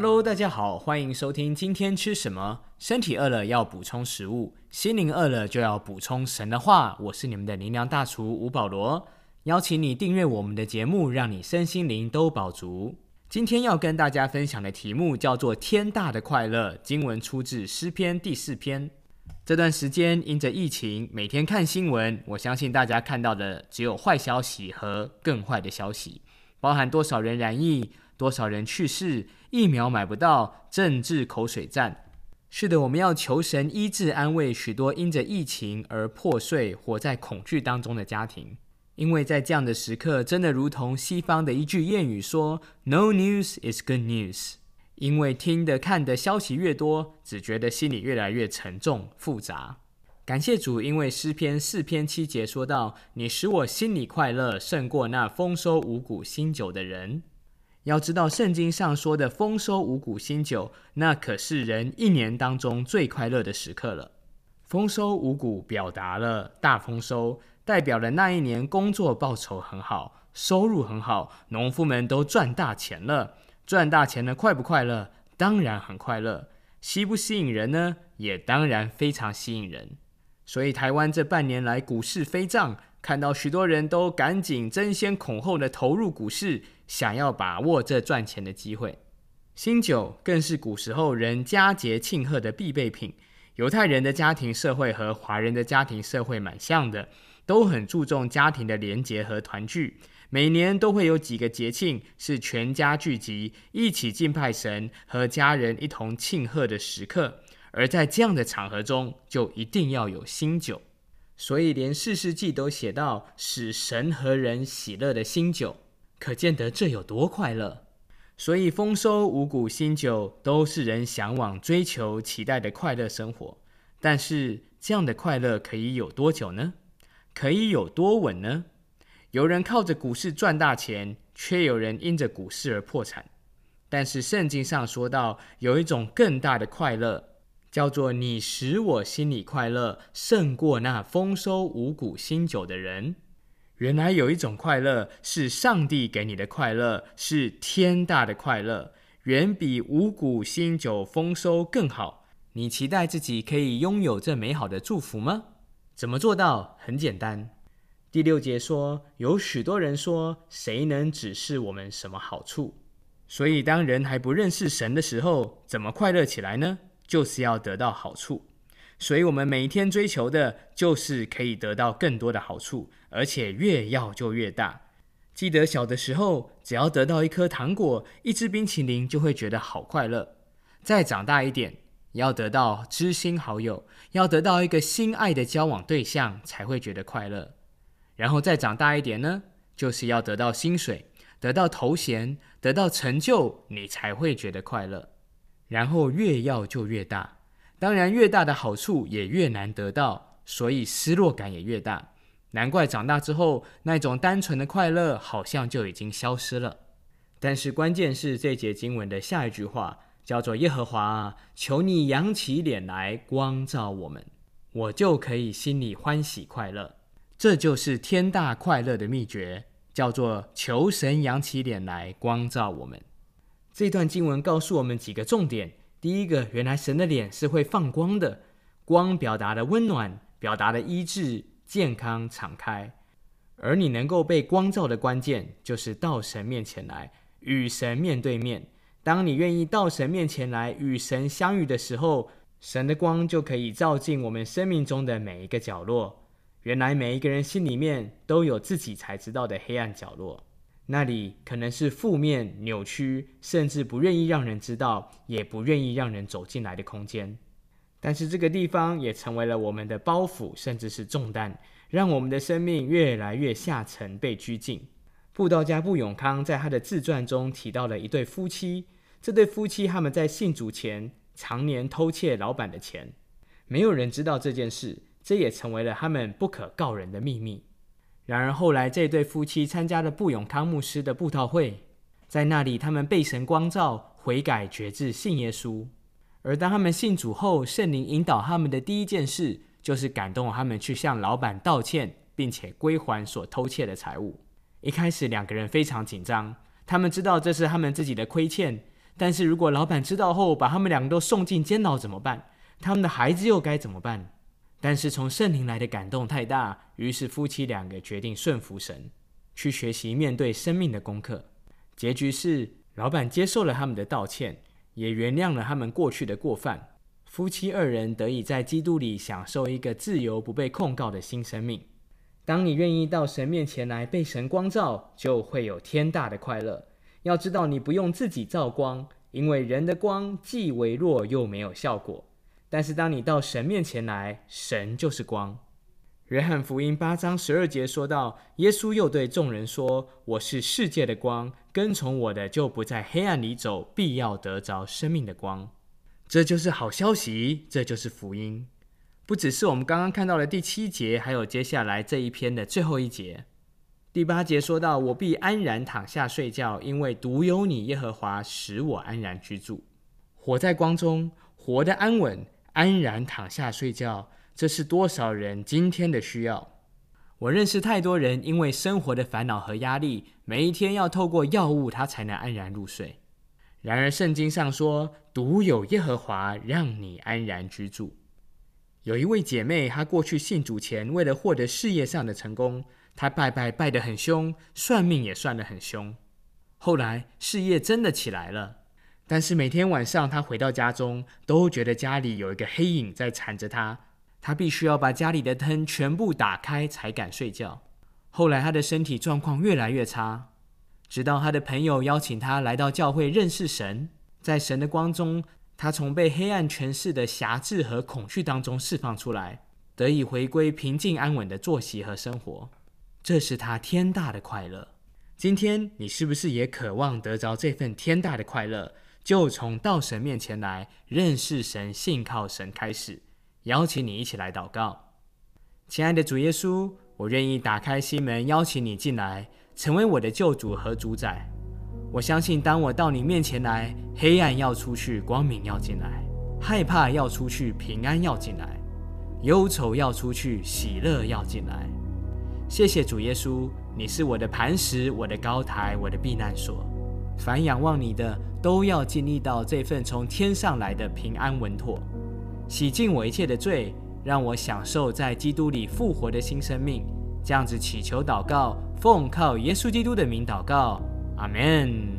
Hello，大家好，欢迎收听今天吃什么。身体饿了要补充食物，心灵饿了就要补充神的话。我是你们的灵粮大厨吴保罗，邀请你订阅我们的节目，让你身心灵都饱足。今天要跟大家分享的题目叫做“天大的快乐”。经文出自诗篇第四篇。这段时间因着疫情，每天看新闻，我相信大家看到的只有坏消息和更坏的消息，包含多少人染疫。多少人去世？疫苗买不到，政治口水战。是的，我们要求神医治、安慰许多因着疫情而破碎、活在恐惧当中的家庭。因为在这样的时刻，真的如同西方的一句谚语说：“No news is good news。”因为听的、看的消息越多，只觉得心里越来越沉重、复杂。感谢主，因为诗篇四篇七节说到：“你使我心里快乐，胜过那丰收五谷新酒的人。”要知道，圣经上说的丰收五谷新酒，那可是人一年当中最快乐的时刻了。丰收五谷表达了大丰收，代表了那一年工作报酬很好，收入很好，农夫们都赚大钱了。赚大钱了，快不快乐？当然很快乐。吸不吸引人呢？也当然非常吸引人。所以台湾这半年来股市飞涨。看到许多人都赶紧争先恐后的投入股市，想要把握这赚钱的机会。新酒更是古时候人佳节庆贺的必备品。犹太人的家庭社会和华人的家庭社会蛮像的，都很注重家庭的连结和团聚。每年都会有几个节庆是全家聚集，一起敬拜神，和家人一同庆贺的时刻。而在这样的场合中，就一定要有新酒。所以，连四世纪都写到使神和人喜乐的新酒，可见得这有多快乐。所以，丰收五谷新酒都是人向往、追求、期待的快乐生活。但是，这样的快乐可以有多久呢？可以有多稳呢？有人靠着股市赚大钱，却有人因着股市而破产。但是，圣经上说到，有一种更大的快乐。叫做你使我心里快乐，胜过那丰收五谷新酒的人。原来有一种快乐是上帝给你的快乐，是天大的快乐，远比五谷新酒丰收更好。你期待自己可以拥有这美好的祝福吗？怎么做到？很简单。第六节说，有许多人说，谁能指示我们什么好处？所以，当人还不认识神的时候，怎么快乐起来呢？就是要得到好处，所以我们每一天追求的就是可以得到更多的好处，而且越要就越大。记得小的时候，只要得到一颗糖果、一支冰淇淋，就会觉得好快乐。再长大一点，要得到知心好友，要得到一个心爱的交往对象，才会觉得快乐。然后再长大一点呢，就是要得到薪水、得到头衔、得到成就，你才会觉得快乐。然后越要就越大，当然越大的好处也越难得到，所以失落感也越大。难怪长大之后那种单纯的快乐好像就已经消失了。但是关键是这节经文的下一句话叫做：“耶和华，求你扬起脸来光照我们，我就可以心里欢喜快乐。”这就是天大快乐的秘诀，叫做求神扬起脸来光照我们。这段经文告诉我们几个重点。第一个，原来神的脸是会放光的，光表达的温暖，表达的医治、健康、敞开。而你能够被光照的关键，就是到神面前来，与神面对面。当你愿意到神面前来与神相遇的时候，神的光就可以照进我们生命中的每一个角落。原来每一个人心里面都有自己才知道的黑暗角落。那里可能是负面、扭曲，甚至不愿意让人知道，也不愿意让人走进来的空间。但是这个地方也成为了我们的包袱，甚至是重担，让我们的生命越来越下沉，被拘禁。布道家布永康在他的自传中提到了一对夫妻，这对夫妻他们在信主前常年偷窃老板的钱，没有人知道这件事，这也成为了他们不可告人的秘密。然而后来，这对夫妻参加了布永康牧师的布道会，在那里，他们被神光照，悔改决志，信耶稣。而当他们信主后，圣灵引导他们的第一件事，就是感动他们去向老板道歉，并且归还所偷窃的财物。一开始，两个人非常紧张，他们知道这是他们自己的亏欠，但是如果老板知道后把他们两个都送进监牢怎么办？他们的孩子又该怎么办？但是从圣灵来的感动太大，于是夫妻两个决定顺服神，去学习面对生命的功课。结局是，老板接受了他们的道歉，也原谅了他们过去的过犯。夫妻二人得以在基督里享受一个自由、不被控告的新生命。当你愿意到神面前来被神光照，就会有天大的快乐。要知道，你不用自己照光，因为人的光既微弱又没有效果。但是当你到神面前来，神就是光。约翰福音八章十二节说到，耶稣又对众人说：“我是世界的光，跟从我的就不在黑暗里走，必要得着生命的光。”这就是好消息，这就是福音。不只是我们刚刚看到的第七节，还有接下来这一篇的最后一节。第八节说到：“我必安然躺下睡觉，因为独有你，耶和华使我安然居住。”活在光中，活得安稳。安然躺下睡觉，这是多少人今天的需要？我认识太多人，因为生活的烦恼和压力，每一天要透过药物，他才能安然入睡。然而圣经上说，独有耶和华让你安然居住。有一位姐妹，她过去信主前，为了获得事业上的成功，她拜拜拜得很凶，算命也算得很凶。后来事业真的起来了。但是每天晚上，他回到家中，都觉得家里有一个黑影在缠着他。他必须要把家里的灯全部打开才敢睡觉。后来，他的身体状况越来越差，直到他的朋友邀请他来到教会认识神。在神的光中，他从被黑暗权势的辖制和恐惧当中释放出来，得以回归平静安稳的作息和生活。这是他天大的快乐。今天，你是不是也渴望得着这份天大的快乐？就从到神面前来认识神、信靠神开始，邀请你一起来祷告。亲爱的主耶稣，我愿意打开心门，邀请你进来，成为我的救主和主宰。我相信，当我到你面前来，黑暗要出去，光明要进来；害怕要出去，平安要进来；忧愁要出去，喜乐要进来。谢谢主耶稣，你是我的磐石，我的高台，我的避难所。凡仰望你的，都要经历到这份从天上来的平安稳妥，洗净我一切的罪，让我享受在基督里复活的新生命。这样子祈求祷告，奉靠耶稣基督的名祷告，阿门。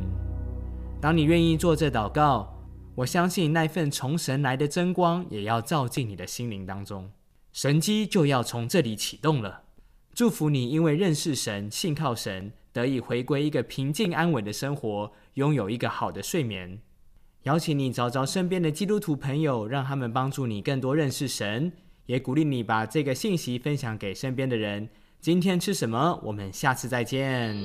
当你愿意做这祷告，我相信那份从神来的真光也要照进你的心灵当中，神机就要从这里启动了。祝福你，因为认识神、信靠神。得以回归一个平静安稳的生活，拥有一个好的睡眠。邀请你找找身边的基督徒朋友，让他们帮助你更多认识神，也鼓励你把这个信息分享给身边的人。今天吃什么？我们下次再见。